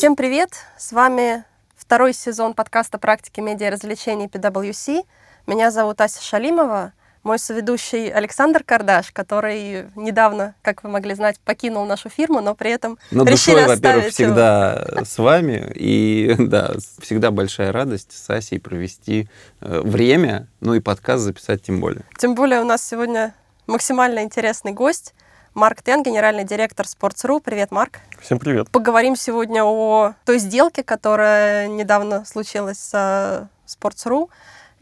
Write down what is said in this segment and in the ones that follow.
Всем привет! С вами второй сезон подкаста «Практики медиа и развлечений PwC». Меня зовут Ася Шалимова. Мой соведущий Александр Кардаш, который недавно, как вы могли знать, покинул нашу фирму, но при этом Но решили душой, во-первых, оставить всегда с вами. И да, всегда большая радость с Асей провести э, время, ну и подкаст записать тем более. Тем более у нас сегодня максимально интересный гость. Марк Тен, генеральный директор Sports.ru. Привет, Марк. Всем привет. Поговорим сегодня о той сделке, которая недавно случилась с Sports.ru,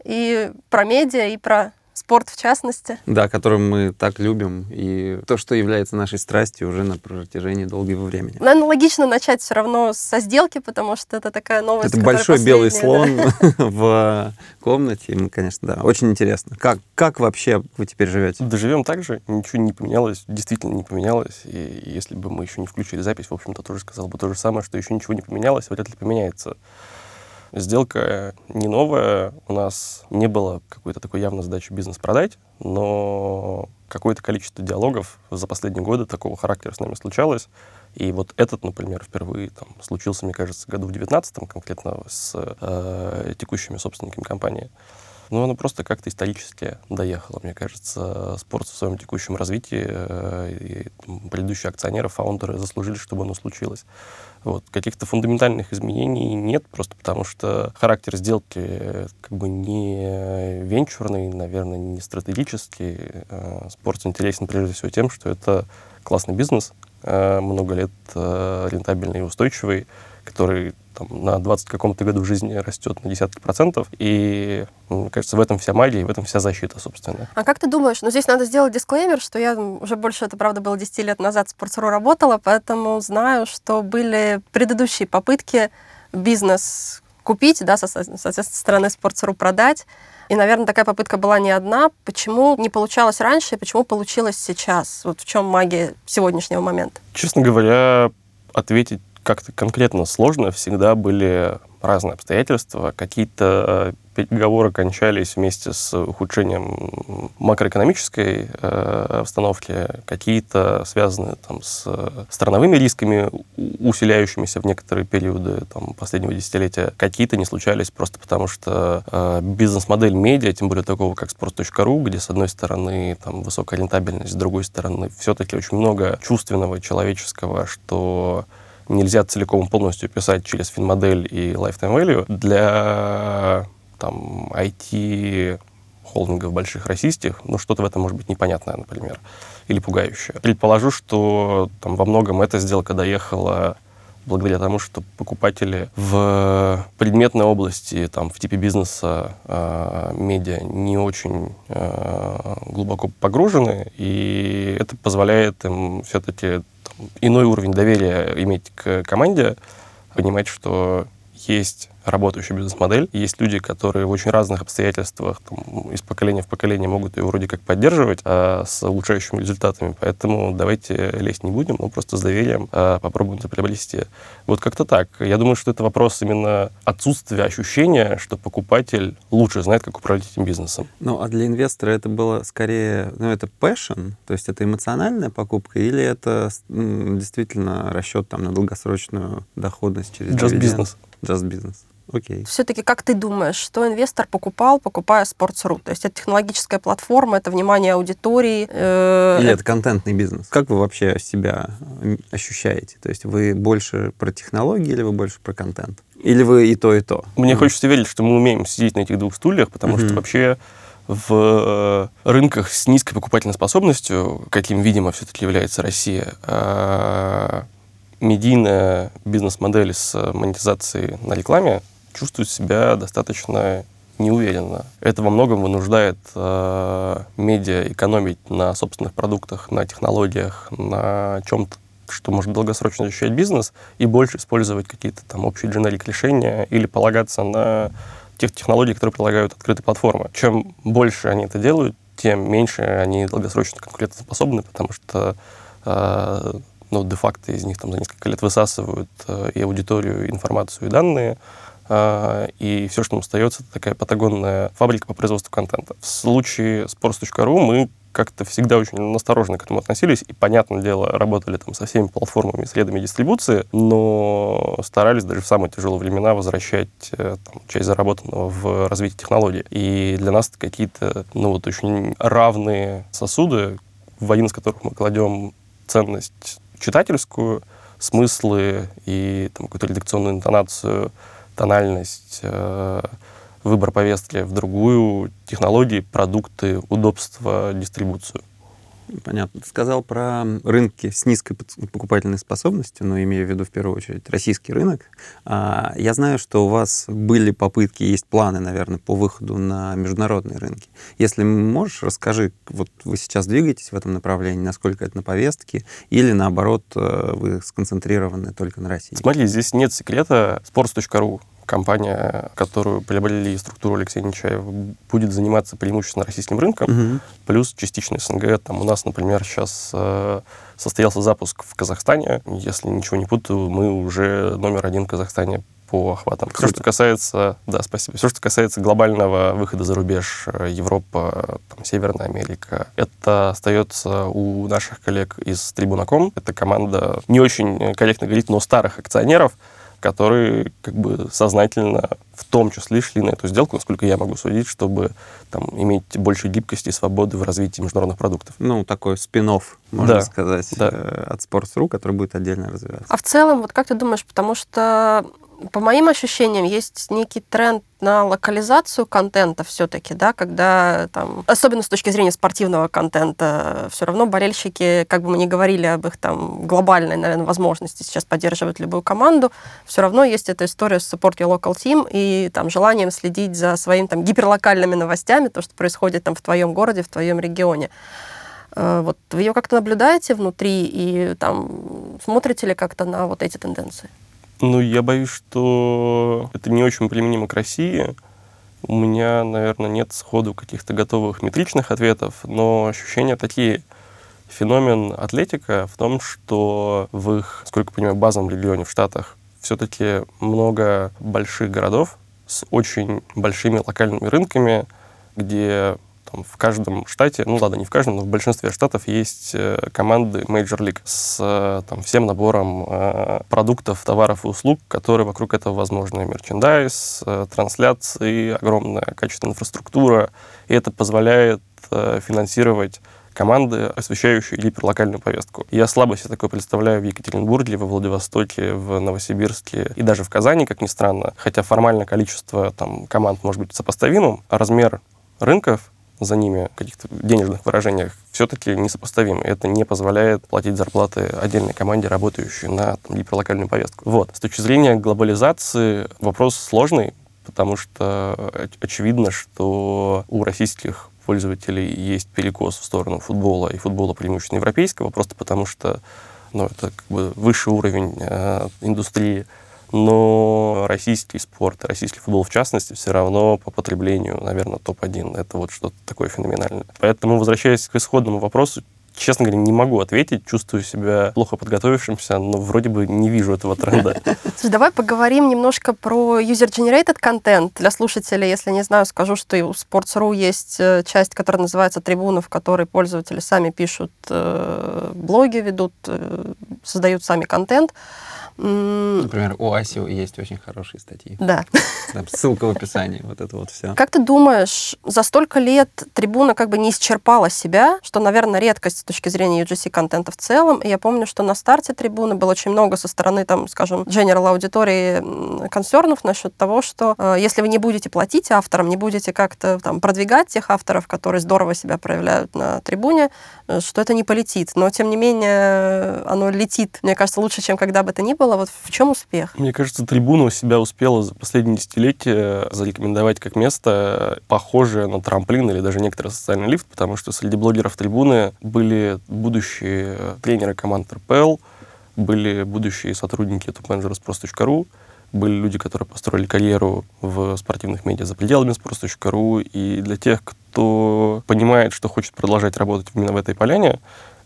и про медиа, и про спорт в частности. Да, который мы так любим, и то, что является нашей страстью уже на протяжении долгого времени. Наверное, логично начать все равно со сделки, потому что это такая новость, Это большой белый слон да. в комнате. И конечно, да, очень интересно. Как, как вообще вы теперь живете? Доживем так же, ничего не поменялось, действительно не поменялось. И если бы мы еще не включили запись, в общем-то, тоже сказал бы то же самое, что еще ничего не поменялось, вряд ли поменяется. Сделка не новая, у нас не было какой-то такой явной задачи бизнес продать, но какое-то количество диалогов за последние годы такого характера с нами случалось. И вот этот, например, впервые там, случился, мне кажется, году в 19 конкретно с э, текущими собственниками компании. Но оно просто как-то исторически доехало. Мне кажется, спорт в своем текущем развитии э, и предыдущие акционеры, фаундеры заслужили, чтобы оно случилось. Вот. Каких-то фундаментальных изменений нет, просто потому что характер сделки э, как бы не венчурный, наверное, не стратегический. Э, Спорт интересен прежде всего тем, что это классный бизнес, много лет рентабельный и устойчивый, который там, на 20 каком-то году жизни растет на десятки процентов. И, мне кажется, в этом вся магия, и в этом вся защита, собственно. А как ты думаешь, ну здесь надо сделать дисклеймер, что я уже больше, это правда было 10 лет назад в Sports.ru работала, поэтому знаю, что были предыдущие попытки бизнес купить, да, со, соответственно, со стороны Sports.ru продать. И, наверное, такая попытка была не одна. Почему не получалось раньше и почему получилось сейчас? Вот в чем магия сегодняшнего момента? Честно говоря, ответить как-то конкретно сложно. Всегда были разные обстоятельства. Какие-то э, переговоры кончались вместе с ухудшением макроэкономической э, обстановки, какие-то связаны там, с страновыми рисками, усиляющимися в некоторые периоды там, последнего десятилетия. Какие-то не случались просто потому, что э, бизнес-модель медиа, тем более такого, как sports.ru, где, с одной стороны, там, высокая рентабельность, с другой стороны, все-таки очень много чувственного, человеческого, что нельзя целиком полностью писать через финмодель и lifetime value. Для там, IT холдингов больших российских, ну, что-то в этом может быть непонятное, например, или пугающее. Предположу, что там во многом эта сделка доехала благодаря тому, что покупатели в предметной области, там, в типе бизнеса, э, медиа не очень э, глубоко погружены, и это позволяет им все-таки иной уровень доверия иметь к команде, понимать, что есть работающая бизнес-модель, есть люди, которые в очень разных обстоятельствах там, из поколения в поколение могут ее вроде как поддерживать а, с улучшающими результатами. Поэтому давайте лезть не будем, но просто с доверием а, попробуем это приобрести. Вот как-то так. Я думаю, что это вопрос именно отсутствия ощущения, что покупатель лучше знает, как управлять этим бизнесом. Ну, а для инвестора это было скорее, ну, это passion, то есть это эмоциональная покупка, или это м, действительно расчет там на долгосрочную доходность через Just бизнес. Just бизнес. Окей. Все-таки как ты думаешь, что инвестор покупал, покупая Sports.ru? То есть это технологическая платформа, это внимание аудитории. э, Или это- это контентный бизнес? Как вы вообще себя ощущаете? То есть вы больше про технологии или вы больше про контент? Или вы и то, и то? Мне Мгм. хочется верить, что мы умеем сидеть на этих двух стульях, потому Мгм. что вообще в э, рынках с низкой покупательной способностью, каким, видимо, все-таки является Россия, э, медийная бизнес-модель с монетизацией на рекламе чувствует себя достаточно неуверенно. Это во многом вынуждает э, медиа экономить на собственных продуктах, на технологиях, на чем-то, что может долгосрочно защищать бизнес, и больше использовать какие-то там общие дженерик решения или полагаться на тех технологий, которые предлагают открытые платформы. Чем больше они это делают, тем меньше они долгосрочно конкурентоспособны, потому что э, ну, де-факто из них там за несколько лет высасывают э, и аудиторию, и информацию, и данные, и все, что нам остается, это такая патагонная фабрика по производству контента. В случае с Sports.ru мы как-то всегда очень настороженно к этому относились, и, понятное дело, работали там со всеми платформами и средами дистрибуции, но старались даже в самые тяжелые времена возвращать э, там, часть заработанного в развитие технологий. И для нас это какие-то, ну вот, очень равные сосуды, в один из которых мы кладем ценность читательскую, смыслы и какую-то редакционную интонацию, тональность, э, выбор повестки в другую, технологии, продукты, удобство, дистрибуцию. Понятно. Сказал про рынки с низкой покупательной способностью, но имею в виду в первую очередь российский рынок. А, я знаю, что у вас были попытки, есть планы, наверное, по выходу на международные рынки. Если можешь, расскажи, вот вы сейчас двигаетесь в этом направлении, насколько это на повестке, или наоборот, э, вы сконцентрированы только на России? Смотри, здесь нет секрета. Sports.ru компания, которую приобрели структуру Алексея Нечаева, будет заниматься преимущественно российским рынком, Мгм. плюс частично СНГ. Там у нас, например, сейчас э, состоялся запуск в Казахстане. Если ничего не путаю, мы уже номер один в Казахстане по охватам. Все, что касается, да, спасибо. Все, что касается глобального выхода за рубеж, э, Европа, там, Северная Америка, это остается у наших коллег из Трибунаком. Это команда не очень э, корректно говорить, но старых акционеров, которые как бы сознательно в том числе шли на эту сделку, насколько я могу судить, чтобы там, иметь больше гибкости и свободы в развитии международных продуктов. Ну, такой спин можно Да, сказать, да. э, от Sports.ru, который будет отдельно развиваться. А в целом, вот как ты думаешь, потому что по моим ощущениям есть некий тренд на локализацию контента все-таки, да, когда там, особенно с точки зрения спортивного контента, все равно болельщики, как бы мы ни говорили об их там глобальной, наверное, возможности сейчас поддерживать любую команду, все равно есть эта история с support your local team и там желанием следить за своими там гиперлокальными новостями, то, что происходит там в твоем городе, в твоем регионе. Э, Вот вы ее как-то наблюдаете внутри и там смотрите ли как-то на вот эти тенденции? Ну, я боюсь, что это не очень применимо к России. У меня, наверное, нет сходу каких-то готовых метричных ответов, но ощущения такие. Феномен атлетика в том, что в их, сколько я понимаю, базовом регионе в Штатах все-таки много больших городов с очень большими локальными рынками, где там, в каждом штате, ну ладно, не в каждом, но в большинстве штатов есть э, команды Major League с э, там, всем набором э, продуктов, товаров и услуг, которые вокруг этого возможны. Мерчендайз, э, трансляции, огромная качественная инфраструктура. И это позволяет э, финансировать команды, освещающие гиперлокальную повестку. Я слабо себе такое представляю в Екатеринбурге, во Владивостоке, в Новосибирске и даже в Казани, как ни странно. Хотя формально количество там, команд может быть сопоставимым, а размер рынков за ними каких-то денежных выражениях все-таки несопоставимы. Это не позволяет платить зарплаты отдельной команде, работающей на там, гиперлокальную повестку. Вот. С точки зрения глобализации вопрос сложный, потому что оч- очевидно, что у российских пользователей есть перекос в сторону футбола и футбола преимущественно европейского, просто потому что ну, это как бы высший уровень э, индустрии. Но российский спорт, российский футбол в частности, все равно по потреблению, наверное, топ-1. Это вот что-то такое феноменальное. Поэтому, возвращаясь к исходному вопросу, честно говоря, не могу ответить, чувствую себя плохо подготовившимся, но вроде бы не вижу этого тренда. Слушай, давай поговорим немножко про user-generated контент. Для слушателей, если не знаю, скажу, что и у Sports.ru есть э, часть, которая называется «Трибуна», в которой пользователи сами пишут э, блоги, ведут, э, создают сами контент. Например, у Аси есть очень хорошие статьи. Да. Там ссылка в описании, вот это вот все. Как ты думаешь, за столько лет трибуна как бы не исчерпала себя, что, наверное, редкость с точки зрения UGC-контента в целом. И я помню, что на старте трибуны было очень много со стороны, там, скажем, general аудитории консернов насчет того, что э, если вы не будете платить авторам, не будете как-то там продвигать тех авторов, которые здорово себя проявляют на трибуне, э, что это не полетит. Но, тем не менее, оно летит, мне кажется, лучше, чем когда бы то ни было. Вот в чем успех? Мне кажется, трибуна у себя успела за последние десятилетия зарекомендовать как место, похожее на трамплин или даже некоторый социальный лифт, потому что среди блогеров трибуны были будущие тренеры команд РПЛ, были будущие сотрудники топ-менеджера были люди, которые построили карьеру в спортивных медиа за пределами Sпрос.ру, и для тех, кто понимает, что хочет продолжать работать именно в этой поляне,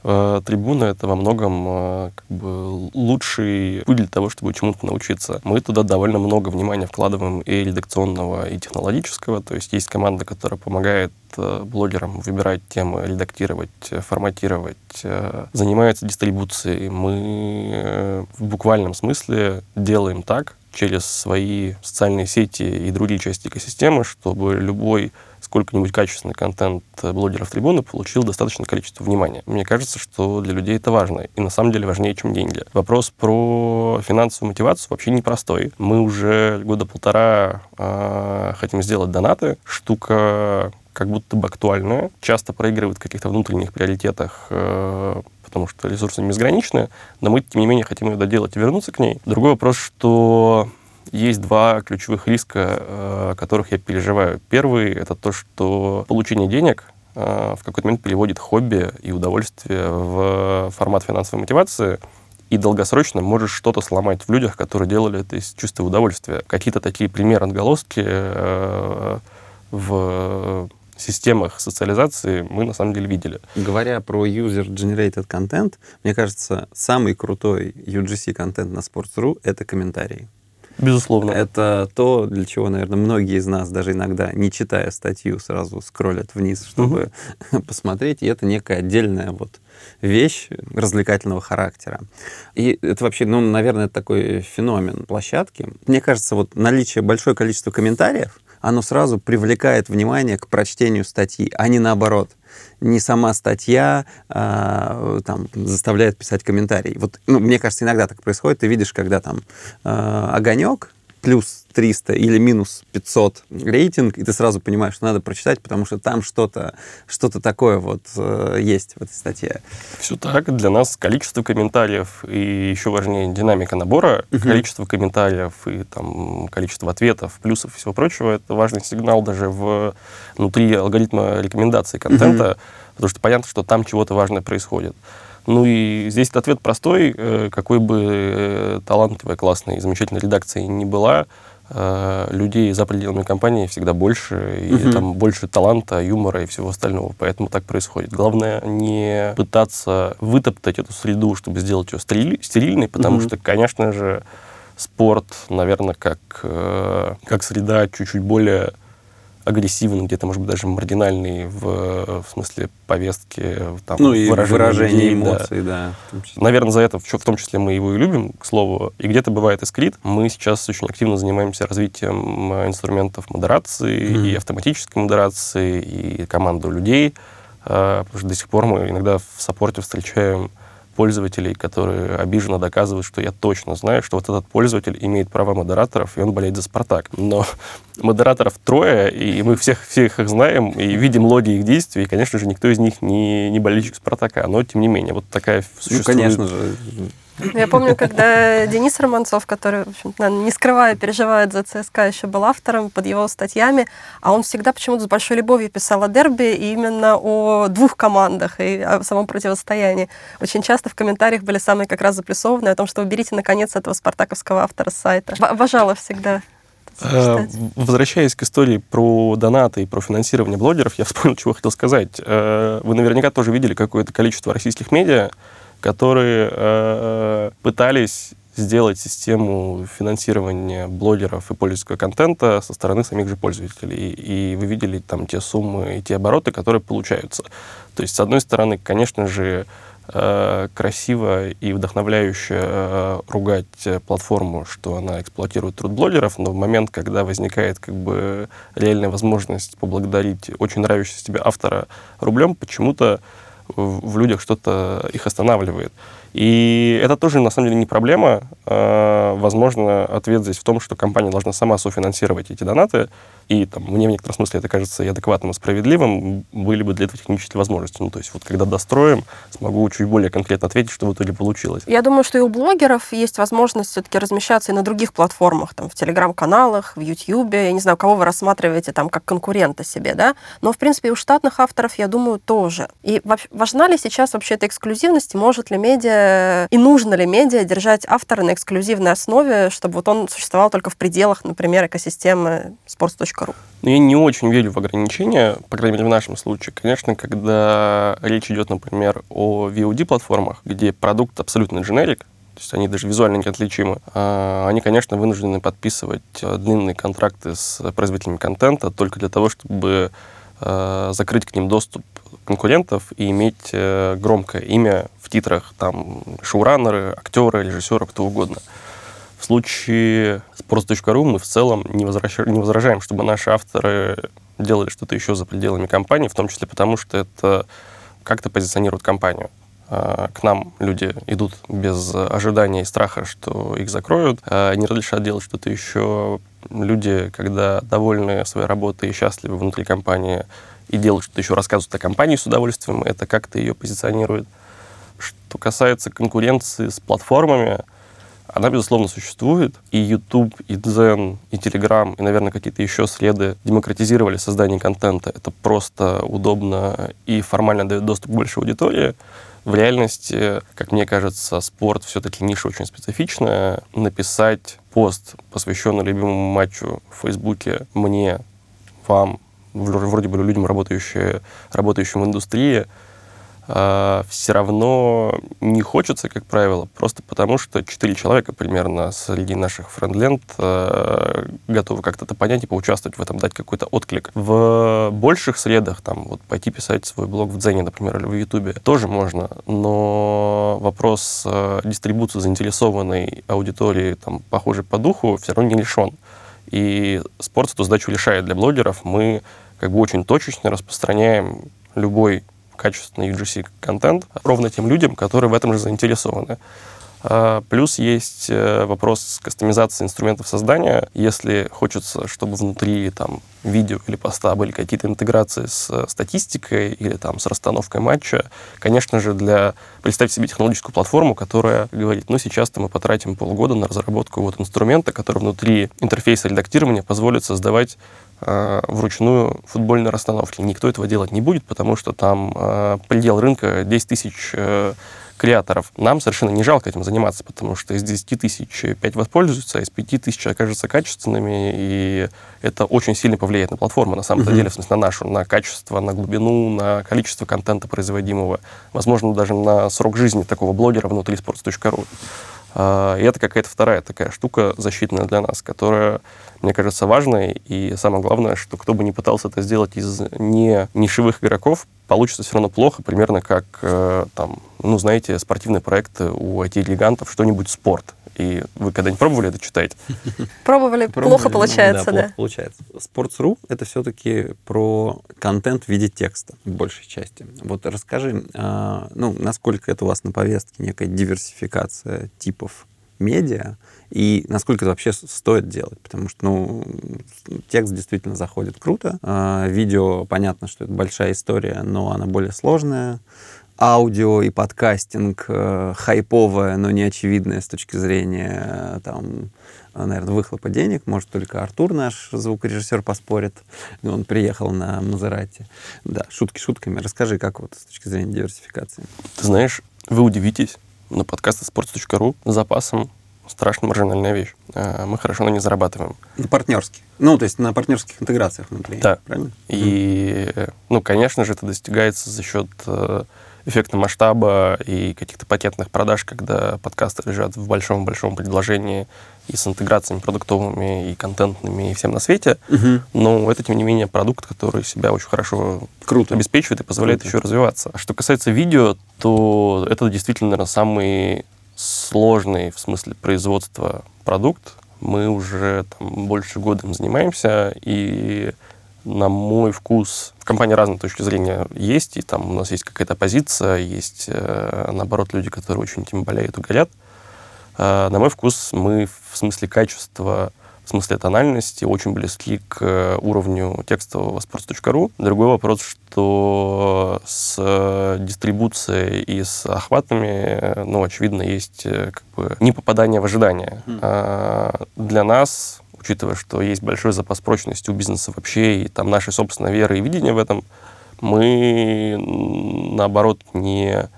трибуна это во многом э, как бы лучший путь для того, чтобы чему-то научиться. Мы туда довольно много внимания вкладываем и редакционного, и технологического. То есть есть команда, которая помогает э, блогерам выбирать темы, редактировать, э, форматировать, э, занимается дистрибуцией. Мы э, в буквальном смысле делаем так, через свои социальные сети и другие части экосистемы, чтобы любой сколько-нибудь качественный контент блогеров трибуны получил достаточное количество внимания. Мне кажется, что для людей это важно. И на самом деле важнее, чем деньги. Вопрос про финансовую мотивацию вообще непростой. Мы уже года полтора э, хотим сделать донаты. Штука как будто бы актуальная. Часто проигрывает в каких-то внутренних приоритетах э, потому что ресурсы не безграничны, но мы, тем не менее, хотим ее доделать и вернуться к ней. Другой вопрос, что есть два ключевых риска, э, которых я переживаю. Первый — это то, что получение денег э, в какой-то момент переводит хобби и удовольствие в формат финансовой мотивации, и долгосрочно можешь что-то сломать в людях, которые делали это из чувства удовольствия. Какие-то такие примеры, отголоски э, в системах социализации мы на самом деле видели. Говоря про user-generated content, мне кажется, самый крутой UGC-контент на Sports.ru — это комментарии. Безусловно. Это то, для чего, наверное, многие из нас, даже иногда не читая статью, сразу скроллят вниз, чтобы угу. посмотреть. И это некая отдельная вот вещь развлекательного характера. И это вообще, ну, наверное, такой феномен площадки. Мне кажется, вот наличие большое количество комментариев, оно сразу привлекает внимание к прочтению статьи, а не наоборот. Не сама статья а, там, заставляет писать комментарий. Вот, ну, мне кажется, иногда так происходит. Ты видишь, когда там а, огонек, плюс 300 или минус 500 рейтинг, и ты сразу понимаешь, что надо прочитать, потому что там что-то что такое вот э, есть в этой статье. Все так. Для нас количество комментариев и еще важнее динамика набора, uh-huh. количество комментариев и там количество ответов, плюсов и всего прочего, это важный сигнал даже в, внутри алгоритма рекомендаций контента, uh-huh. потому что понятно, что там чего-то важное происходит. Ну и здесь ответ простой. Э, какой бы э, талантливой, классной, замечательной редакции ни была, э, людей за пределами компании всегда больше, и угу. там больше таланта, юмора и всего остального. Поэтому так происходит. Главное не пытаться вытоптать эту среду, чтобы сделать ее стерильной, потому угу. что, конечно же, спорт, наверное, как, как среда чуть-чуть более агрессивный, где-то, может быть, даже маргинальный в, в смысле повестки, там, ну, и выражение, эмоций, да. да Наверное, за это в том числе мы его и любим, к слову. И где-то бывает искрит. Мы сейчас очень активно занимаемся развитием инструментов модерации mm-hmm. и автоматической модерации, и команду людей, а, потому что до сих пор мы иногда в саппорте встречаем пользователей, которые обиженно доказывают, что я точно знаю, что вот этот пользователь имеет права модераторов, и он болеет за «Спартак». Но модераторов трое, и мы всех, всех их знаем, и видим логи их действий, и, конечно же, никто из них не, не болельщик «Спартака», но, тем не менее, вот такая существует... Ну, конечно же, я помню, когда Денис Романцов, который, в общем не скрывая, переживает за ЦСКА, еще был автором под его статьями, а он всегда почему-то с большой любовью писал о дерби и именно о двух командах и о самом противостоянии. Очень часто в комментариях были самые как раз запрессованные о том, что уберите, наконец, этого спартаковского автора с сайта. Обожала всегда. Э, возвращаясь к истории про донаты и про финансирование блогеров, я вспомнил, чего хотел сказать. Э, вы наверняка тоже видели какое-то количество российских медиа, которые э, пытались сделать систему финансирования блогеров и пользовательского контента со стороны самих же пользователей. И вы видели там те суммы и те обороты, которые получаются. То есть, с одной стороны, конечно же, э, красиво и вдохновляюще э, ругать платформу, что она эксплуатирует труд блогеров, но в момент, когда возникает как бы реальная возможность поблагодарить очень нравящегося тебе автора рублем, почему-то в людях что-то их останавливает. И это тоже, на самом деле, не проблема. А, возможно, ответ здесь в том, что компания должна сама софинансировать эти донаты, и там, мне в некотором смысле это кажется и адекватным, и справедливым, были бы для этого технические возможности. Ну, то есть вот когда достроим, смогу чуть более конкретно ответить, что в итоге получилось. Я думаю, что и у блогеров есть возможность все-таки размещаться и на других платформах, там, в телеграм-каналах, в Ютьюбе, я не знаю, кого вы рассматриваете там как конкурента себе, да, но, в принципе, и у штатных авторов, я думаю, тоже. И важна ли сейчас вообще эта эксклюзивность, может ли медиа ли и нужно ли медиа держать автора на эксклюзивной основе, чтобы вот он существовал только в пределах, например, экосистемы sports.ru? Ну, я не очень верю в ограничения, по крайней мере, в нашем случае. Конечно, когда речь идет, например, о VOD-платформах, где продукт абсолютно дженерик, то есть они даже визуально неотличимы, а, они, конечно, вынуждены подписывать э, длинные контракты с производителями контента только для того, чтобы э, закрыть к ним доступ конкурентов и иметь э, громкое имя в титрах, там, шоураннеры, актеры, режиссеры, кто угодно. В случае Sports.ru мы в целом не, возвращаем, не возражаем, чтобы наши авторы делали что-то еще за пределами компании, в том числе потому, что это как-то позиционирует компанию. А, к нам люди идут без ожидания и страха, что их закроют, а не разрешат делать что-то еще. Люди, когда довольны своей работой и счастливы внутри компании, и делают что-то еще, рассказывают о компании с удовольствием, это как-то ее позиционирует. Что касается конкуренции с платформами, она, безусловно, существует. И YouTube, и Zen, и Telegram, и, наверное, какие-то еще следы демократизировали создание контента. Это просто удобно и формально дает доступ к большой аудитории. В реальности, как мне кажется, спорт все-таки ниша очень специфичная. Написать пост, посвященный любимому матчу в Фейсбуке, мне, вам, вроде бы людям, работающим, работающим в индустрии, э, все равно не хочется, как правило, просто потому что четыре человека примерно среди наших френдленд э, готовы как-то это понять и поучаствовать в этом, дать какой-то отклик. В больших средах, там, вот пойти писать свой блог в Дзене, например, или в Ютубе, тоже можно, но вопрос э, дистрибуции заинтересованной аудитории, там, похожей по духу, все равно не решен. И спорт эту задачу решает для блогеров. Мы как бы очень точечно распространяем любой качественный UGC-контент ровно тем людям, которые в этом же заинтересованы. А, плюс есть э, вопрос кастомизации инструментов создания. Если хочется, чтобы внутри там, видео или поста были какие-то интеграции с э, статистикой или там, с расстановкой матча, конечно же, для представить себе технологическую платформу, которая говорит, ну, сейчас-то мы потратим полгода на разработку вот инструмента, который внутри интерфейса редактирования позволит создавать э, вручную футбольные расстановки. Никто этого делать не будет, потому что там э, предел рынка 10 тысяч э, креаторов. Нам совершенно не жалко этим заниматься, потому что из 10 тысяч 5 воспользуются, а из 5 тысяч окажутся качественными, и это очень сильно повлияет на платформу, на самом mm-hmm. деле, в смысле, на нашу, на качество, на глубину, на количество контента производимого, возможно, даже на срок жизни такого блогера внутри sports.ru. А, и это какая-то вторая такая штука защитная для нас, которая, мне кажется, важной. И самое главное, что кто бы ни пытался это сделать из не нишевых игроков, получится все равно плохо, примерно как, э, там, ну, знаете, спортивные проекты у IT-гигантов, что-нибудь спорт. И вы когда-нибудь пробовали это читать? Пробовали, плохо получается, да. Плохо получается. Sports.ru — это все-таки про контент в виде текста, в большей части. Вот расскажи, а, ну, насколько это у вас на повестке, некая диверсификация типов медиа, и насколько это вообще стоит делать, потому что, ну, текст действительно заходит круто, а, видео, понятно, что это большая история, но она более сложная, аудио и подкастинг э, хайповое, но не очевидное с точки зрения э, там, наверное, выхлопа денег. Может, только Артур, наш звукорежиссер, поспорит. Он приехал на Мазерате. Да, шутки шутками. Расскажи, как вот с точки зрения диверсификации. Ты знаешь, вы удивитесь, но подкасты sports.ru с запасом страшно маржинальная вещь. А, мы хорошо на ней зарабатываем. На партнерских. Ну, то есть на партнерских интеграциях внутри. Да. Правильно? И, ну, конечно же, это достигается за счет э, эффекта масштаба и каких-то пакетных продаж, когда подкасты лежат в большом-большом предложении и с интеграциями продуктовыми, и контентными, и всем на свете. Угу. Но это, тем не менее, продукт, который себя очень хорошо Круто. обеспечивает и позволяет Круто. еще развиваться. А что касается видео, то это действительно, наверное, самый сложный в смысле производства продукт. Мы уже там, больше года им занимаемся, и на мой вкус, в компании разные точки зрения есть, и там у нас есть какая-то позиция, есть, э, наоборот, люди, которые очень этим болеют и горят. Э, на мой вкус, мы в смысле качества, в смысле тональности очень близки к уровню текстового sports.ru. Другой вопрос, что с дистрибуцией и с охватами, ну, очевидно, есть э, как бы не попадание в ожидания. Mm. Для нас учитывая, что есть большой запас прочности у бизнеса вообще, и там наша собственная вера и видение в этом, мы, наоборот, не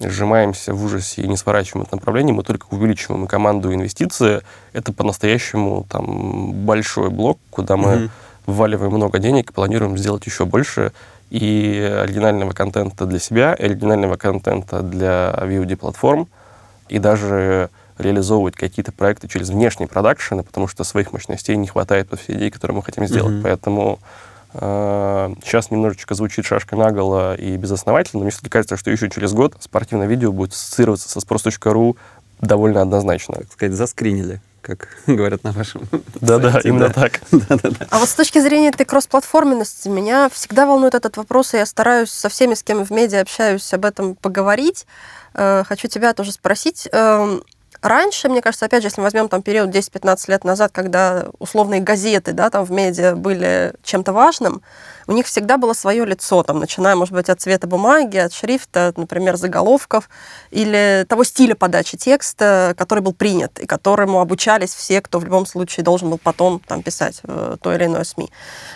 сжимаемся в ужасе и не сворачиваем это направление, мы только увеличиваем и команду, и инвестиции. Это по-настоящему там большой блок, куда мы mm-hmm. вваливаем много денег и планируем сделать еще больше и оригинального контента для себя, и оригинального контента для VOD-платформ, и даже реализовывать какие-то проекты через внешние продакшены, потому что своих мощностей не хватает под все идеи, которые мы хотим сделать. Mm-hmm. Поэтому э, сейчас немножечко звучит шашка наголо и безосновательно, но мне все-таки кажется, что еще через год спортивное видео будет ассоциироваться со sпрос.ru довольно однозначно. Так сказать, заскринили как говорят на вашем Да-да, именно так. А вот с точки зрения этой кроссплатформенности, меня всегда волнует этот вопрос, и я стараюсь со всеми, с кем в медиа общаюсь, об этом поговорить. Э, хочу тебя тоже спросить. Раньше, мне кажется, опять же, если мы возьмем там период 10-15 лет назад, когда условные газеты, да, там в медиа были чем-то важным, у них всегда было свое лицо, там, начиная, может быть, от цвета бумаги, от шрифта, например, заголовков, или того стиля подачи текста, который был принят, и которому обучались все, кто в любом случае должен был потом там писать в то или иное СМИ.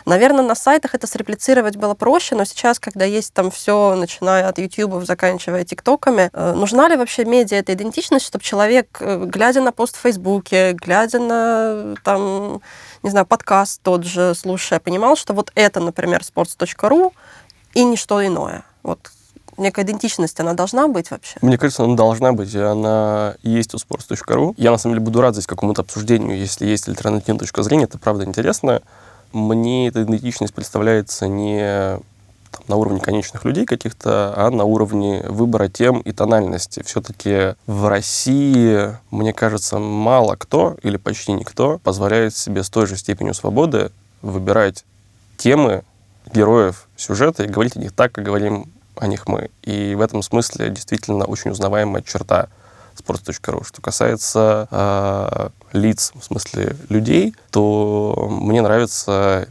Наверное, на сайтах это среплицировать было проще, но сейчас, когда есть там все, начиная от YouTube, заканчивая ТикТоками, э, нужна ли вообще медиа эта идентичность, чтобы человек, э, глядя на пост в Фейсбуке, глядя на там не знаю, подкаст тот же слушая, понимал, что вот это, например, sports.ru и ничто иное. Вот некая идентичность, она должна быть вообще? Мне кажется, она должна быть, она есть у sports.ru. Я, на самом деле, буду рад здесь какому-то обсуждению, если есть альтернативная точка зрения, это правда интересно. Мне эта идентичность представляется не там, на уровне конечных людей каких-то, а на уровне выбора тем и тональности. Все-таки в России, мне кажется, мало кто или почти никто позволяет себе с той же степенью свободы выбирать темы героев сюжета и говорить о них так, как говорим о них мы. И в этом смысле действительно очень узнаваемая черта sports.ru. Что касается э, лиц, в смысле людей, то мне нравится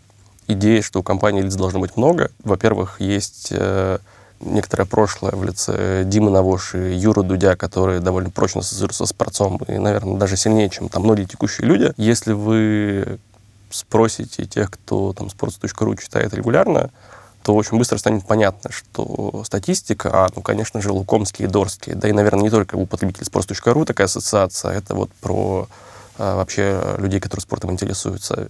идея, что у компании лиц должно быть много. Во-первых, есть э, некоторое прошлое в лице Димы и Юры Дудя, которые довольно прочно ассоциируются с спортом и, наверное, даже сильнее, чем там многие текущие люди. Если вы спросите тех, кто там sports.ru читает регулярно, то очень быстро станет понятно, что статистика, а, ну, конечно же, Лукомский и Дорский, да и, наверное, не только у потребителей sports.ru такая ассоциация, это вот про а, вообще людей, которые спортом интересуются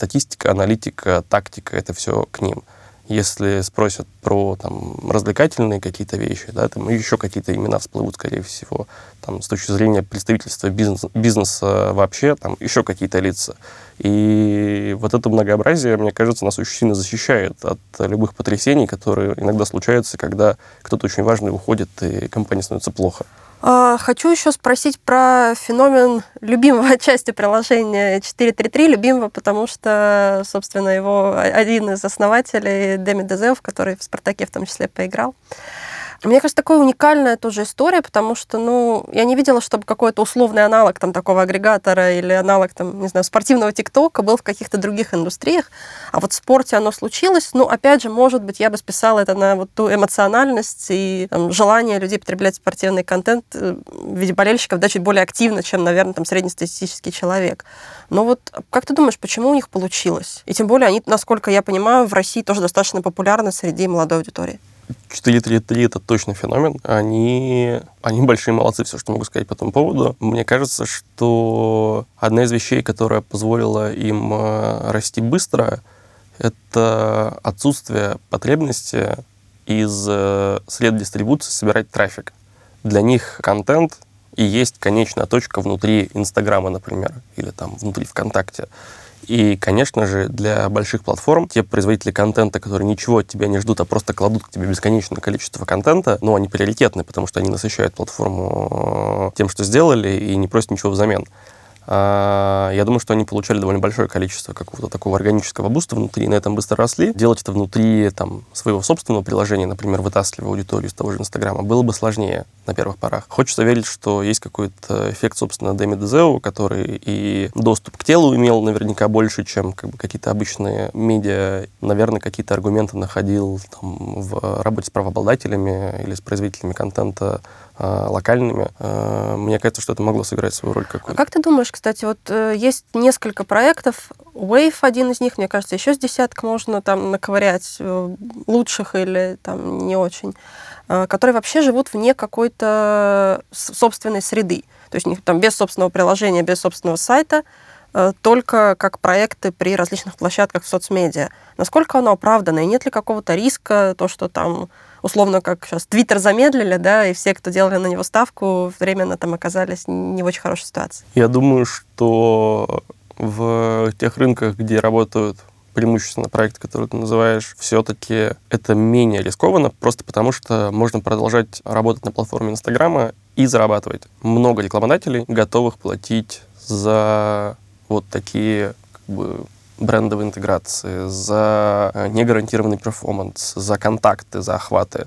статистика, аналитика, тактика, это все к ним. Если спросят про там, развлекательные какие-то вещи, да, там еще какие-то имена всплывут, скорее всего, там, с точки зрения представительства бизнес, бизнеса вообще, там еще какие-то лица. И вот это многообразие, мне кажется, нас очень сильно защищает от любых потрясений, которые иногда случаются, когда кто-то очень важный уходит, и компания становится плохо. А, хочу еще спросить про феномен любимого части приложения 433, любимого, потому что, собственно, его один из основателей, Деми Дезев, который в «Спартаке» в том числе поиграл, мне кажется, такая уникальная тоже история, потому что, ну, я не видела, чтобы какой-то условный аналог там такого агрегатора или аналог там, не знаю, спортивного ТикТока был в каких-то других индустриях. А вот в спорте оно случилось. Ну, опять же, может быть, я бы списала это на вот ту эмоциональность и там, желание людей потреблять спортивный контент э, в виде болельщиков, да, чуть более активно, чем, наверное, там среднестатистический человек. Но вот как ты думаешь, почему у них получилось? И тем более они, насколько я понимаю, в России тоже достаточно популярны среди молодой аудитории. 433 это точно феномен. Они, они большие молодцы, все, что могу сказать по этому поводу. Мне кажется, что одна из вещей, которая позволила им э, расти быстро, это отсутствие потребности из э, сред дистрибуции собирать трафик. Для них контент и есть конечная точка внутри Инстаграма, например, или там внутри ВКонтакте. И, конечно же, для больших платформ, те производители контента, которые ничего от тебя не ждут, а просто кладут к тебе бесконечное количество контента, ну, они приоритетны, потому что они насыщают платформу э, тем, что сделали, и не просят ничего взамен. А, я думаю, что они получали довольно большое количество какого-то такого органического буста внутри, и на этом быстро росли. Делать это внутри там, своего собственного приложения, например, вытаскивая аудиторию из того же Инстаграма, было бы сложнее на первых порах. Хочется верить, что есть какой-то эффект, собственно, Дэми Дезеу, который и доступ к телу имел наверняка больше, чем как бы, какие-то обычные медиа. Наверное, какие-то аргументы находил там, в работе с правообладателями или с производителями контента локальными, э, мне кажется, что это могло сыграть свою роль А какую-то. как ты думаешь, кстати, вот э, есть несколько проектов, Wave один из них, мне кажется, еще с десяток можно там наковырять, э, лучших или там не очень, э, которые вообще живут вне какой-то собственной среды. То есть там без собственного приложения, без собственного сайта, э, только как проекты при различных площадках в соцмедиа. Насколько оно оправдано? И нет ли какого-то риска, то, что там, условно, как сейчас Твиттер замедлили, да, и все, кто делали на него ставку, временно там оказались не в очень хорошей ситуации? Я думаю, что в тех рынках, где работают преимущественно проекты, которые ты называешь, все-таки это менее рискованно, просто потому что можно продолжать работать на платформе Инстаграма и зарабатывать. Много рекламодателей готовых платить за вот такие как бы, брендовые интеграции, за э, негарантированный перформанс, за контакты, за охваты.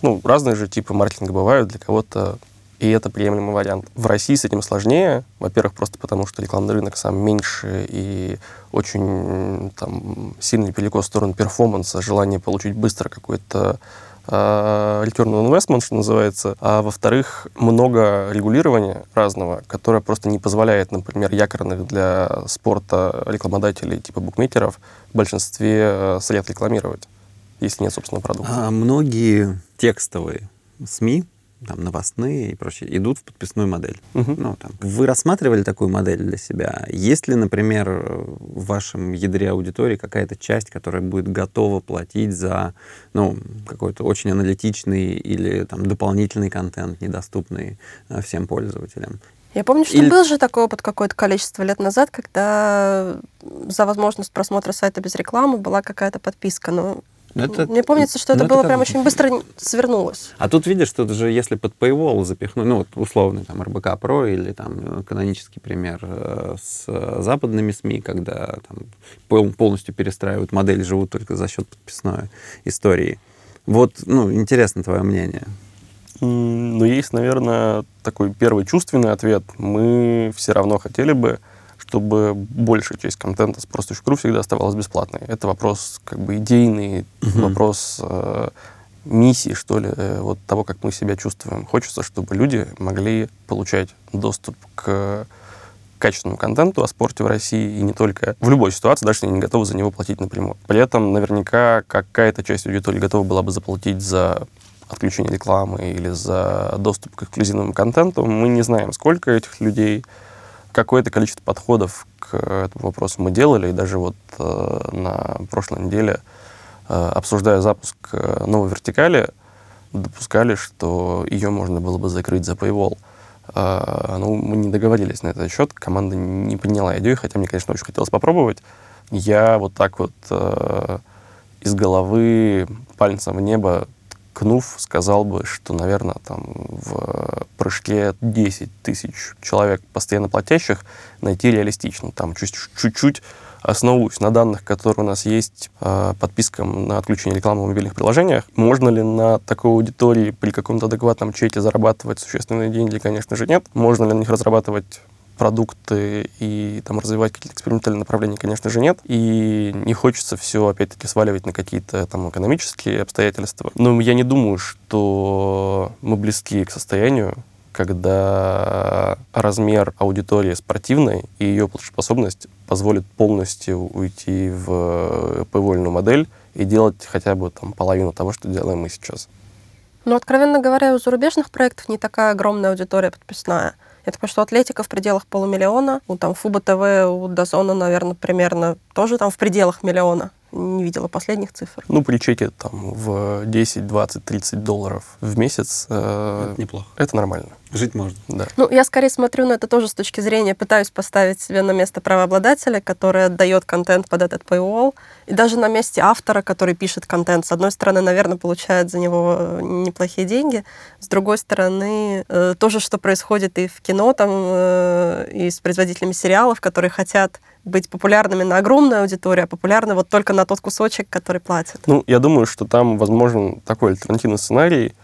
Ну, разные же типы маркетинга бывают, для кого-то и это приемлемый вариант. В России с этим сложнее. Во-первых, просто потому, что рекламный рынок сам меньше и очень там, сильный перекос в сторону перформанса, желание получить быстро какой-то return on investment, что называется. А во-вторых, много регулирования разного, которое просто не позволяет, например, якорных для спорта рекламодателей типа букмекеров в большинстве э, сред рекламировать, если нет собственного продукта. А многие текстовые СМИ, там, новостные и прочее, идут в подписную модель. Мгм. Ну, там. Вы рассматривали такую модель для себя? Есть ли, например, в вашем ядре аудитории какая-то часть, которая будет готова платить за ну, какой-то очень аналитичный или там, дополнительный контент, недоступный э, всем пользователям? Я помню, что Или- был же такой опыт какое-то количество лет назад, когда за возможность просмотра сайта без рекламы была какая-то подписка. Но Это- мне помнится, что это ну, было как- прям очень быстро свернулось. А тут видишь, что же если под paywall запихнуть, ну вот условный там РБК Про или там э, канонический пример э, с э, западными СМИ, когда там пол- полностью перестраивают модель, живут только за счет подписной истории. Вот, ну, интересно твое мнение. Ну, есть, наверное, такой первый чувственный ответ. Мы все равно хотели бы, чтобы большая часть контента с просто.ру всегда оставалась бесплатной. Это вопрос как бы идейный, Мгм. вопрос э, миссии, что ли, э, вот того, как мы себя чувствуем. Хочется, чтобы люди могли получать доступ к качественному контенту о спорте в России и не только в любой ситуации, даже если они не готовы за него платить напрямую. При этом наверняка какая-то часть аудитории готова была бы заплатить за отключение рекламы или за доступ к эксклюзивному контенту. Мы не знаем, сколько этих людей, какое-то количество подходов к этому вопросу мы делали, и даже вот э, на прошлой неделе, э, обсуждая запуск э, новой вертикали, допускали, что ее можно было бы закрыть за paywall. Э, ну, мы не договорились на этот счет, команда не приняла идею, хотя мне, конечно, очень хотелось попробовать. Я вот так вот э, из головы пальцем в небо ткнув, сказал бы, что, наверное, там в прыжке 10 тысяч человек постоянно платящих найти реалистично. Там чуть- чуть-чуть основываюсь на данных, которые у нас есть, э, подпискам на отключение рекламы в мобильных приложениях. Можно ли на такой аудитории при каком-то адекватном чеке зарабатывать существенные деньги? Конечно же, нет. Можно ли на них разрабатывать продукты и там развивать какие-то экспериментальные направления, конечно же, нет. И не хочется все, опять-таки, сваливать на какие-то там экономические обстоятельства. Но я не думаю, что мы близки к состоянию, когда размер аудитории спортивной и ее платежеспособность позволит полностью уйти в paywall модель и делать хотя бы там половину того, что делаем мы сейчас. Но, откровенно говоря, у зарубежных проектов не такая огромная аудитория подписная. Я так понимаю, что Атлетика в пределах полумиллиона, у там Фуба ТВ, у Дазона, наверное, примерно тоже там в пределах миллиона. Не видела последних цифр. Ну, при чеке там в 10, 20, 30 долларов в месяц э, Это неплохо. это нормально. Жить можно. Да. Ну, я скорее смотрю на это тоже с точки зрения, пытаюсь поставить себя на место правообладателя, который отдает контент под этот paywall, и даже на месте автора, который пишет контент. С одной стороны, наверное, получает за него э, неплохие деньги, с другой стороны, э, то же, что происходит и в кино, там, э, и с производителями сериалов, которые хотят быть популярными на огромную аудиторию, а популярны вот только на тот кусочек, который платит. Ну, я думаю, что там возможен такой альтернативный сценарий,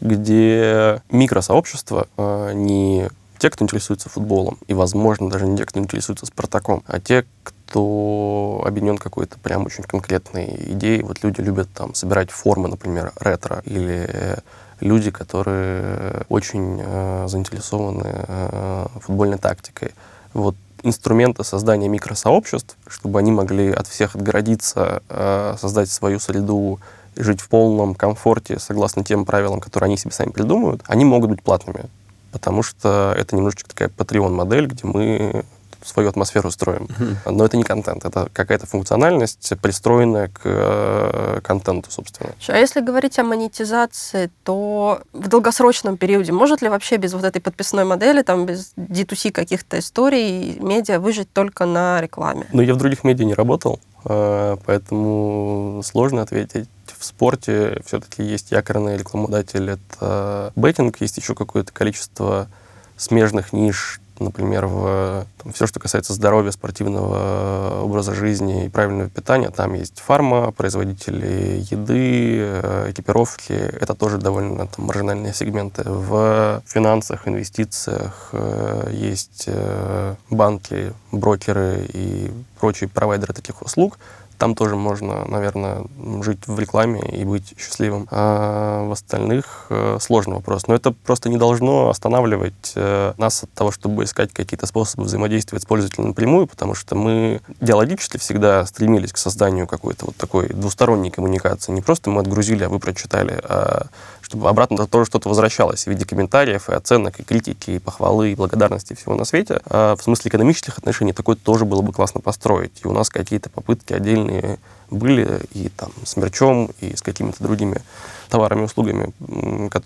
где микросообщество э, не те, кто интересуется футболом, и, возможно, даже не те, кто интересуется Спартаком, а те, кто объединен какой-то прям очень конкретной идеей. Вот люди любят там собирать формы, например, ретро, или люди, которые очень э, заинтересованы э, футбольной тактикой. Вот инструменты создания микросообществ, чтобы они могли от всех отгородиться, э, создать свою среду, жить в полном комфорте согласно тем правилам, которые они себе сами придумают, они могут быть платными. Потому что это немножечко такая Patreon-модель, где мы свою атмосферу строим. Но это не контент, это какая-то функциональность, пристроенная к э, контенту, собственно. А если говорить о монетизации, то в долгосрочном периоде может ли вообще без вот этой подписной модели, там, без D2C каких-то историй, медиа выжить только на рекламе? Ну, я в других медиа не работал, э, поэтому сложно ответить. В спорте все-таки есть якорный рекламодатель, это беттинг, есть еще какое-то количество смежных ниш, например, в там, все, что касается здоровья, спортивного образа жизни и правильного питания, там есть фарма, производители еды, э, экипировки. Это тоже довольно там, маржинальные сегменты. В финансах, инвестициях э, есть э, банки, брокеры и прочие провайдеры таких услуг там тоже можно, наверное, жить в рекламе и быть счастливым. А в остальных э, сложный вопрос. Но это просто не должно останавливать э, нас от того, чтобы искать какие-то способы взаимодействия с пользователем напрямую, потому что мы идеологически всегда стремились к созданию какой-то вот такой двусторонней коммуникации. Не просто мы отгрузили, а вы прочитали, а чтобы обратно тоже что-то возвращалось в виде комментариев и оценок, и критики, и похвалы, и благодарности всего на свете. А в смысле экономических отношений такое тоже было бы классно построить. И у нас какие-то попытки отдельные были и там с мерчом, и с какими-то другими товарами и услугами,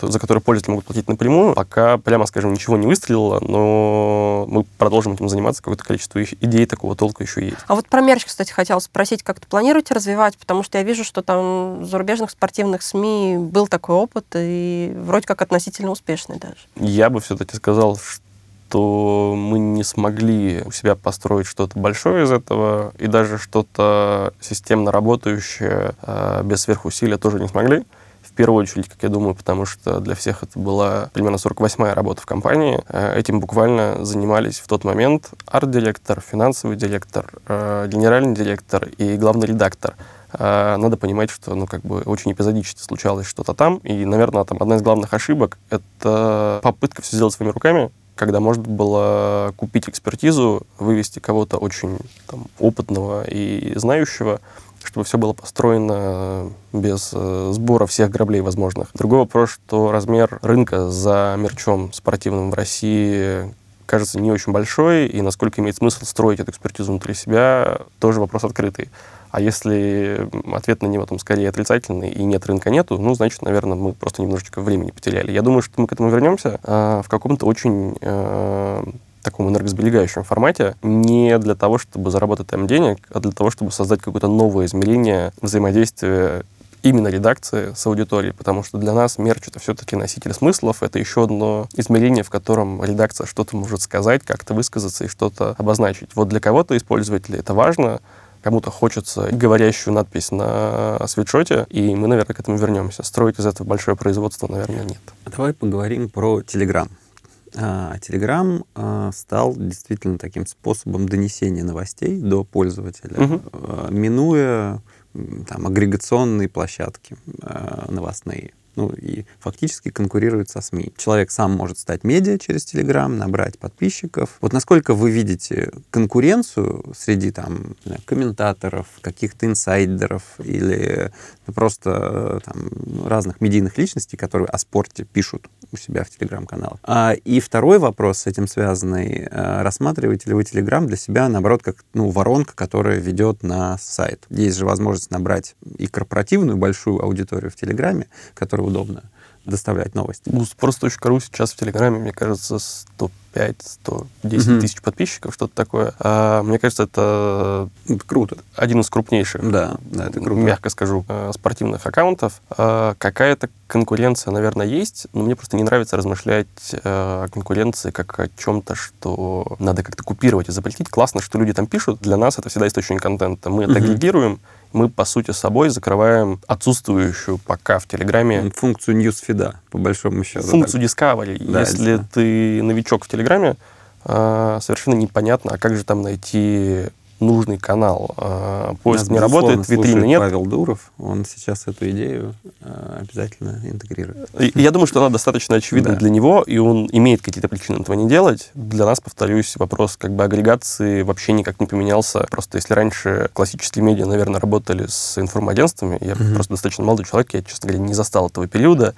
за которые пользователи могут платить напрямую. Пока, прямо скажем, ничего не выстрелило, но мы продолжим этим заниматься, какое-то количество идей такого толка еще есть. А вот про мерч, кстати, хотела спросить, как-то планируете развивать? Потому что я вижу, что там в зарубежных спортивных СМИ был такой опыт, и вроде как относительно успешный даже. Я бы все-таки сказал, что то мы не смогли у себя построить что-то большое из этого, и даже что-то системно работающее э, без сверхусилия тоже не смогли. Первую очередь, как я думаю, потому что для всех это была примерно 48-я работа в компании. Э, этим буквально занимались в тот момент арт-директор, финансовый директор, э, генеральный директор и главный редактор надо понимать, что ну, как бы очень эпизодически случалось что-то там. И, наверное, там одна из главных ошибок — это попытка все сделать своими руками, когда можно было купить экспертизу, вывести кого-то очень там, опытного и знающего, чтобы все было построено без э, сбора всех граблей возможных. Другой вопрос, что размер рынка за мерчом спортивным в России кажется не очень большой, и насколько имеет смысл строить эту экспертизу внутри себя, тоже вопрос открытый. А если ответ на него там скорее отрицательный и нет рынка нету, ну, значит, наверное, мы просто немножечко времени потеряли. Я думаю, что мы к этому вернемся а, в каком-то очень а, таком энергосберегающем формате не для того, чтобы заработать там денег, а для того, чтобы создать какое-то новое измерение взаимодействия именно редакции с аудиторией, потому что для нас мерч это все-таки носитель смыслов, это еще одно измерение, в котором редакция что-то может сказать, как-то высказаться и что-то обозначить. Вот для кого-то из пользователей это важно, кому-то хочется говорящую надпись на свитшоте, и мы, наверное, к этому вернемся. Строить из этого большое производство, наверное, нет. Давай поговорим про Telegram а, стал действительно таким способом донесения новостей до пользователя, угу. минуя там, агрегационные площадки а, новостные ну и фактически конкурирует со СМИ. Человек сам может стать медиа через Телеграм, набрать подписчиков. Вот насколько вы видите конкуренцию среди там комментаторов, каких-то инсайдеров или просто там, разных медийных личностей, которые о спорте пишут у себя в Телеграм-каналах. А, и второй вопрос с этим связанный. А, рассматриваете ли вы Телеграм для себя, наоборот, как ну, воронка, которая ведет на сайт? Есть же возможность набрать и корпоративную большую аудиторию в Телеграме, которая удобно доставлять новости. У Спрос.ру сейчас в Телеграме, мне кажется, 105-110 угу. тысяч подписчиков, что-то такое. А, мне кажется, это, это круто. Один из крупнейших, да, да, это круто. мягко скажу, э, спортивных аккаунтов. А, какая-то конкуренция, наверное, есть, но мне просто не нравится размышлять э, о конкуренции как о чем-то, что надо как-то купировать и запретить. Классно, что люди там пишут. Для нас это всегда источник контента. Мы это агрегируем, мы, по сути, собой закрываем отсутствующую пока в Телеграме... Функцию ньюсфида, по большому счету. Функцию так. Discovery. Да, Если это... ты новичок в Телеграме, а, совершенно непонятно, а как же там найти нужный канал. Э, поиск Нас, не работает, витрины нет. Павел Дуров, он сейчас эту идею э, обязательно интегрирует. Я думаю, что она достаточно очевидна Да. для него, и он имеет какие-то причины этого не делать. Для нас, повторюсь, вопрос как бы агрегации вообще никак не поменялся. Просто если раньше классические медиа, наверное, работали с информагентствами, я просто достаточно молодой человек, я, честно говоря, не застал этого периода,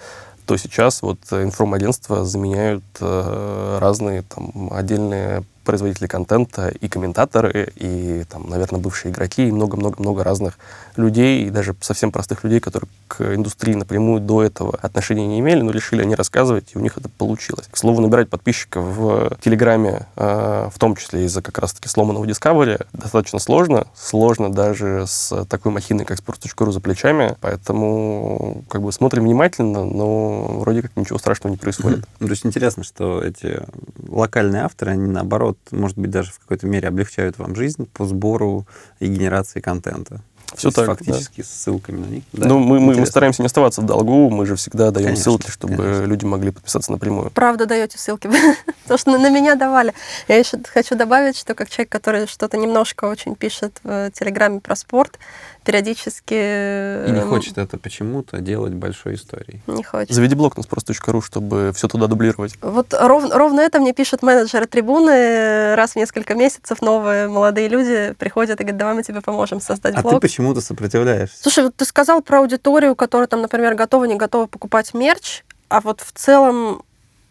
то сейчас вот э, информагентства заменяют э, разные там отдельные производители контента и комментаторы, и там, наверное, бывшие игроки, и много-много-много разных людей, и даже совсем простых людей, которые к индустрии напрямую до этого отношения не имели, но решили они рассказывать, и у них это получилось. К слову, набирать подписчиков в Телеграме, э, в том числе из-за как раз-таки сломанного Discovery, достаточно сложно. Сложно даже с такой махиной, как sports.ru за плечами, поэтому как бы смотрим внимательно, но вроде как ничего страшного не происходит. Ну, То есть интересно, что эти локальные авторы, они наоборот, может быть, даже в какой-то мере облегчают вам жизнь по сбору и генерации контента. Есть так, Фактически с ссылками на них. Да, ну, мы, мы- мы стараемся не оставаться в долгу, мы же всегда даем Конечно, ссылки, чтобы конечно. люди могли подписаться напрямую. Правда даете ссылки, потому что на- на меня давали. Я еще хочу добавить, что как человек, который что-то немножко очень пишет в Телеграме про спорт, периодически... И не эм, хочет это почему-то делать большой историей. Не хочет. Заведи блог на sпрос.ru, чтобы все туда дублировать. Вот ров- ровно это мне пишут менеджеры трибуны. Раз в несколько месяцев новые молодые люди приходят и говорят, давай мы тебе поможем создать А ты блог. почему-то сопротивляешься. Слушай, вот ты сказал про аудиторию, которая там, например, готова, не готова покупать мерч, а вот в целом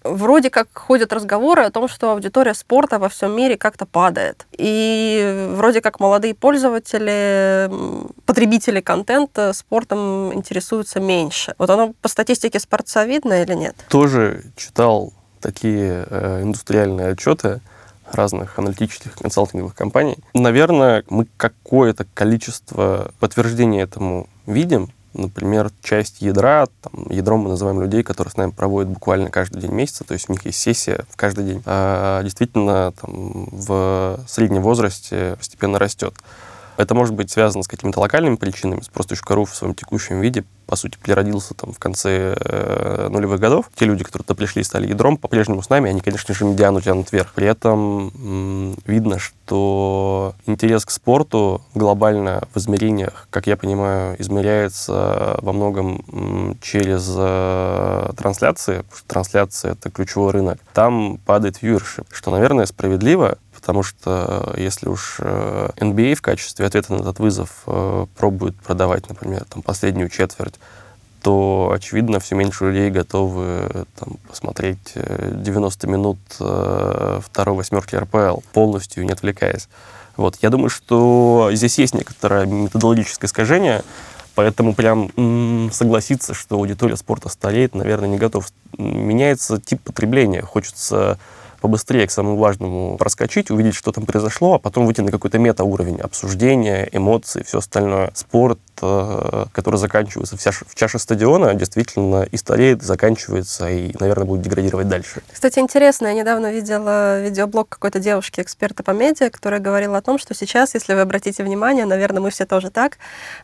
вроде как ходят разговоры о том, что аудитория спорта во всем мире как-то падает. И вроде как молодые пользователи, потребители контента спортом интересуются меньше. Вот оно по статистике спорца видно или нет? Тоже читал такие э, индустриальные отчеты разных аналитических консалтинговых компаний. Наверное, мы какое-то количество подтверждений этому видим. Например, часть ядра, там, ядром мы называем людей, которые с нами проводят буквально каждый день месяца, то есть у них есть сессия в каждый день. А, действительно, там, в среднем возрасте постепенно растет. Это может быть связано с какими-то локальными причинами. Спрос.ру в своем текущем виде, по сути, переродился там в конце э, нулевых годов. Те люди, которые туда пришли и стали ядром, по-прежнему с нами, они, конечно же, медиану тянут вверх. При этом м, видно, что интерес к спорту глобально в измерениях, как я понимаю, измеряется во многом м, через э, трансляции, трансляция — это ключевой рынок. Там падает viewership, что, наверное, справедливо, потому что э, если уж э, NBA в качестве ответа на этот вызов э, пробует продавать, например, там, последнюю четверть, то, очевидно, все меньше людей готовы там, посмотреть э, 90 минут второй восьмерки РПЛ, полностью не отвлекаясь. Вот. Я думаю, что здесь есть некоторое методологическое искажение, поэтому прям согласиться, что аудитория спорта стареет, наверное, не готов. Меняется тип потребления. Хочется побыстрее к самому важному проскочить, увидеть, что там произошло, а потом выйти на какой-то метауровень обсуждения, эмоций, все остальное. Спорт, э, который заканчивается в чаше, в чаше стадиона, действительно и стареет, заканчивается, и, наверное, будет деградировать дальше. Кстати, интересно, я недавно видела видеоблог какой-то девушки-эксперта по медиа, которая говорила о том, что сейчас, если вы обратите внимание, наверное, мы все тоже так,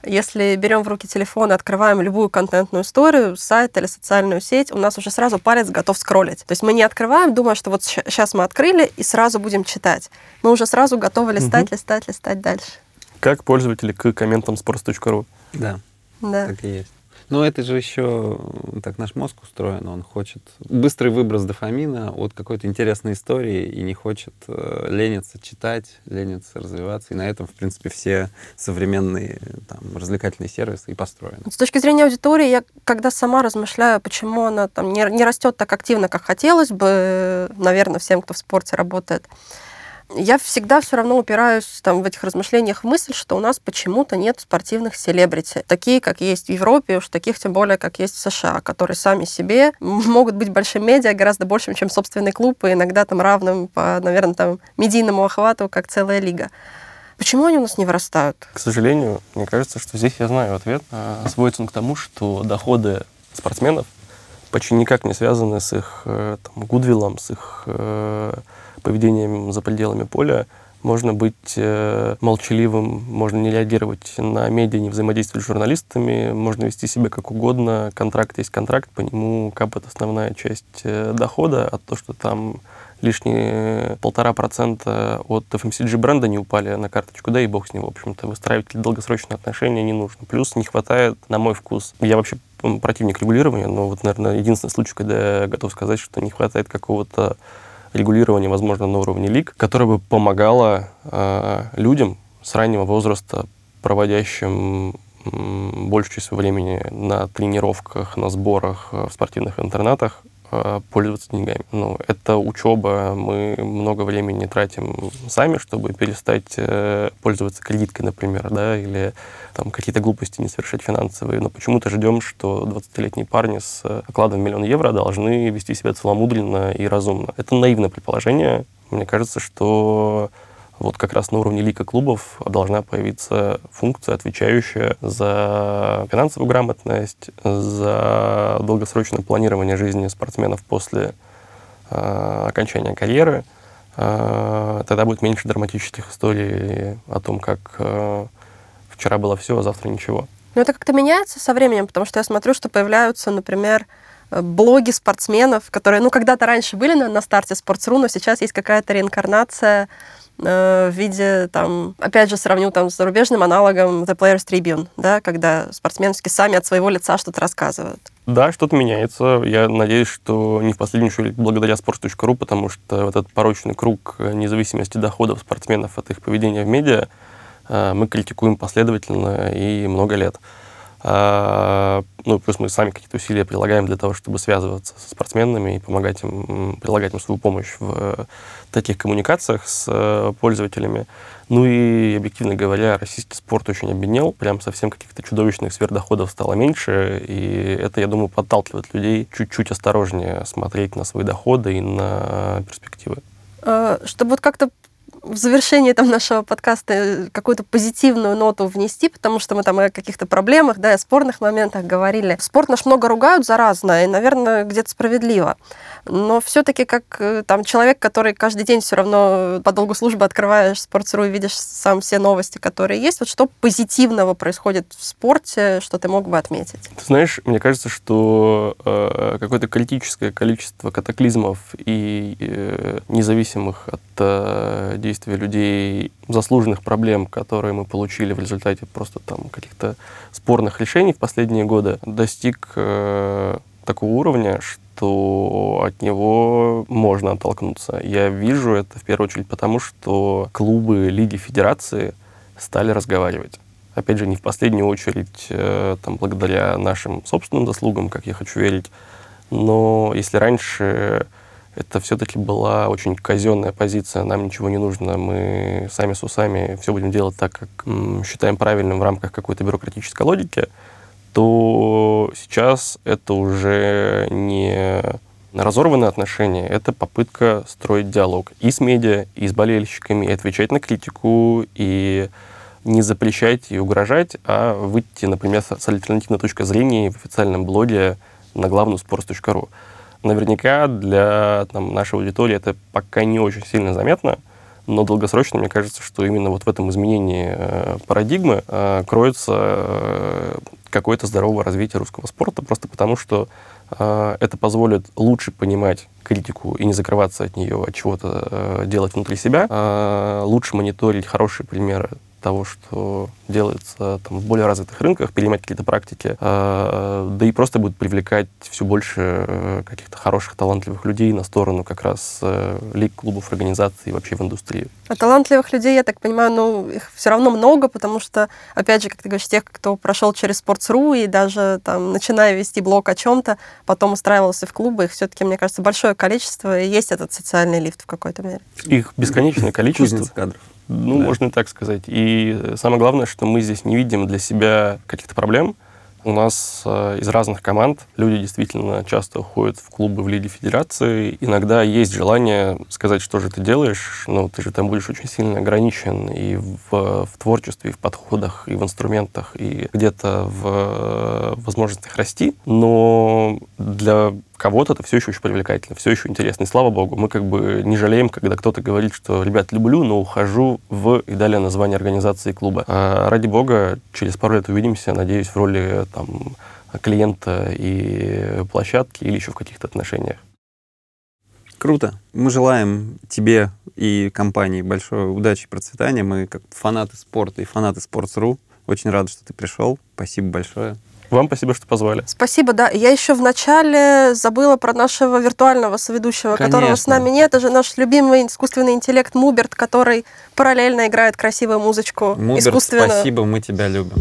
если берем в руки телефон и открываем любую контентную историю, сайт или социальную сеть, у нас уже сразу палец готов скроллить. То есть мы не открываем, думая, что вот сейчас мы открыли и сразу будем читать. Мы уже сразу готовы листать, Мгм. листать, листать дальше. Как пользователи к комментам sports.ru? Да, Да. так и есть. Но это же еще так наш мозг устроен, он хочет быстрый выброс дофамина от какой-то интересной истории и не хочет э, лениться читать, лениться развиваться. И на этом, в принципе, все современные там, развлекательные сервисы и построены. С точки зрения аудитории, я когда сама размышляю, почему она там не, не растет так активно, как хотелось бы, наверное, всем, кто в спорте работает, я всегда все равно упираюсь там, в этих размышлениях в мысль, что у нас почему-то нет спортивных селебрити. Такие, как есть в Европе, уж таких тем более, как есть в США, которые сами себе могут быть большим медиа, гораздо большим, чем собственный клуб, и иногда там равным по, наверное, там, медийному охвату, как целая лига. Почему они у нас не вырастают? К сожалению, мне кажется, что здесь я знаю ответ. А, Сводится он к тому, что доходы спортсменов почти никак не связаны с их э, там, гудвиллом, с их э, поведением за пределами поля. Можно быть э, молчаливым, можно не реагировать на медиа, не взаимодействовать с журналистами, можно вести себя как угодно. Контракт есть контракт, по нему капает основная часть э, дохода, а то, что там лишние полтора процента от FMCG бренда не упали на карточку, да и бог с ним, в общем-то. Выстраивать долгосрочные отношения не нужно. Плюс не хватает, на мой вкус, я вообще противник регулирования, но вот, наверное, единственный случай, когда я готов сказать, что не хватает какого-то регулирования, возможно, на уровне лиг, которое бы помогало э, людям с раннего возраста, проводящим большую часть времени на тренировках, на сборах в спортивных интернатах, Э, пользоваться деньгами. Ну, это учеба, мы много времени тратим сами, чтобы перестать э, пользоваться кредиткой, например, да, или там какие-то глупости не совершать финансовые, но почему-то ждем, что 20-летние парни с окладом в миллион евро должны вести себя целомудренно и разумно. Это наивное предположение. Мне кажется, что вот как раз на уровне лика клубов должна появиться функция, отвечающая за финансовую грамотность, за долгосрочное планирование жизни спортсменов после э, окончания карьеры. Э, тогда будет меньше драматических историй о том, как э, вчера было все, а завтра ничего. Но это как-то меняется со временем, потому что я смотрю, что появляются, например, блоги спортсменов, которые, ну, когда-то раньше были на, на старте Sports.ru, но сейчас есть какая-то реинкарнация Э, в виде, там, опять же, сравню там с зарубежным аналогом The Players Tribune, да, когда спортсмены сами от своего лица что-то рассказывают. Да, что-то меняется. Я надеюсь, что не в последнюю очередь благодаря sports.ru, потому что этот порочный круг независимости доходов спортсменов от их поведения в медиа э, мы критикуем последовательно и много лет. А, ну, плюс мы сами какие-то усилия прилагаем для того, чтобы связываться со спортсменами и помогать им, прилагать им свою помощь в таких коммуникациях с э, пользователями. Ну и, объективно говоря, российский спорт очень обеднел, прям совсем каких-то чудовищных сверхдоходов стало меньше, и это, я думаю, подталкивает людей чуть-чуть осторожнее смотреть на свои доходы и на перспективы. А, чтобы вот как-то в завершении там, нашего подкаста э, какую-то позитивную ноту внести, потому что мы там о каких-то проблемах, да, о спорных моментах говорили. Спорт наш много ругают за разное, и, наверное, где-то справедливо. Но все-таки как э, там человек, который каждый день все равно по долгу службы открываешь Sports.ru и видишь сам все новости, которые есть, вот что позитивного происходит в спорте, что ты мог бы отметить? Ты знаешь, мне кажется, что э, какое-то критическое количество катаклизмов и э, независимых от э, действия людей заслуженных проблем, которые мы получили в результате просто там каких-то спорных решений в последние годы, достиг э, такого уровня, что от него можно оттолкнуться. Я вижу это в первую очередь потому, что клубы, лиги, федерации стали разговаривать. Опять же, не в последнюю очередь э, там, благодаря нашим собственным заслугам, как я хочу верить, но если раньше это все-таки была очень казенная позиция. Нам ничего не нужно, мы сами с усами все будем делать так, как считаем правильным в рамках какой-то бюрократической логики, то сейчас это уже не разорванные отношения, это попытка строить диалог и с медиа, и с болельщиками, и отвечать на критику, и не запрещать и угрожать, а выйти, например, с альтернативной точкой зрения в официальном блоге на главную sports.ru. Наверняка для там, нашей аудитории это пока не очень сильно заметно, но долгосрочно, мне кажется, что именно вот в этом изменении э, парадигмы э, кроется э, какое-то здоровое развитие русского спорта, просто потому что э, это позволит лучше понимать критику и не закрываться от нее, от чего-то э, делать внутри себя, э, лучше мониторить хорошие примеры того, что делается там, в более развитых рынках, перенимать какие-то практики, э, да и просто будет привлекать все больше э, каких-то хороших, талантливых людей на сторону как раз э, лиг, клубов, организаций и вообще в индустрию. А талантливых людей, я так понимаю, ну, их все равно много, потому что, опять же, как ты говоришь, тех, кто прошел через Sports.ru и даже там, начиная вести блог о чем-то, потом устраивался в клубы, их все-таки, мне кажется, большое количество, и есть этот социальный лифт в какой-то мере. Их бесконечное количество. кадров. Ну, да. можно так сказать. И самое главное, что мы здесь не видим для себя каких-то проблем. У нас э, из разных команд люди действительно часто уходят в клубы в Лиге Федерации. Иногда есть желание сказать, что же ты делаешь, но ты же там будешь очень сильно ограничен и в, в творчестве, и в подходах, и в инструментах, и где-то в э, возможностях расти. Но для кого-то это все еще очень привлекательно, все еще интересно. И слава богу, мы как бы не жалеем, когда кто-то говорит, что, ребят, люблю, но ухожу в, и далее название организации клуба. А, ради бога, через пару лет увидимся, надеюсь, в роли там, клиента и площадки или еще в каких-то отношениях. Круто. Мы желаем тебе и компании большой удачи и процветания. Мы как фанаты спорта и фанаты Sports.ru очень рады, что ты пришел. Спасибо большое. Вам спасибо, что позвали. Спасибо, да. Я еще в начале забыла про нашего виртуального соведущего, которого с Конечно. нами нет. Это же наш любимый искусственный интеллект Муберт, который параллельно играет красивую музычку Муберт, искусственно. спасибо, мы тебя любим.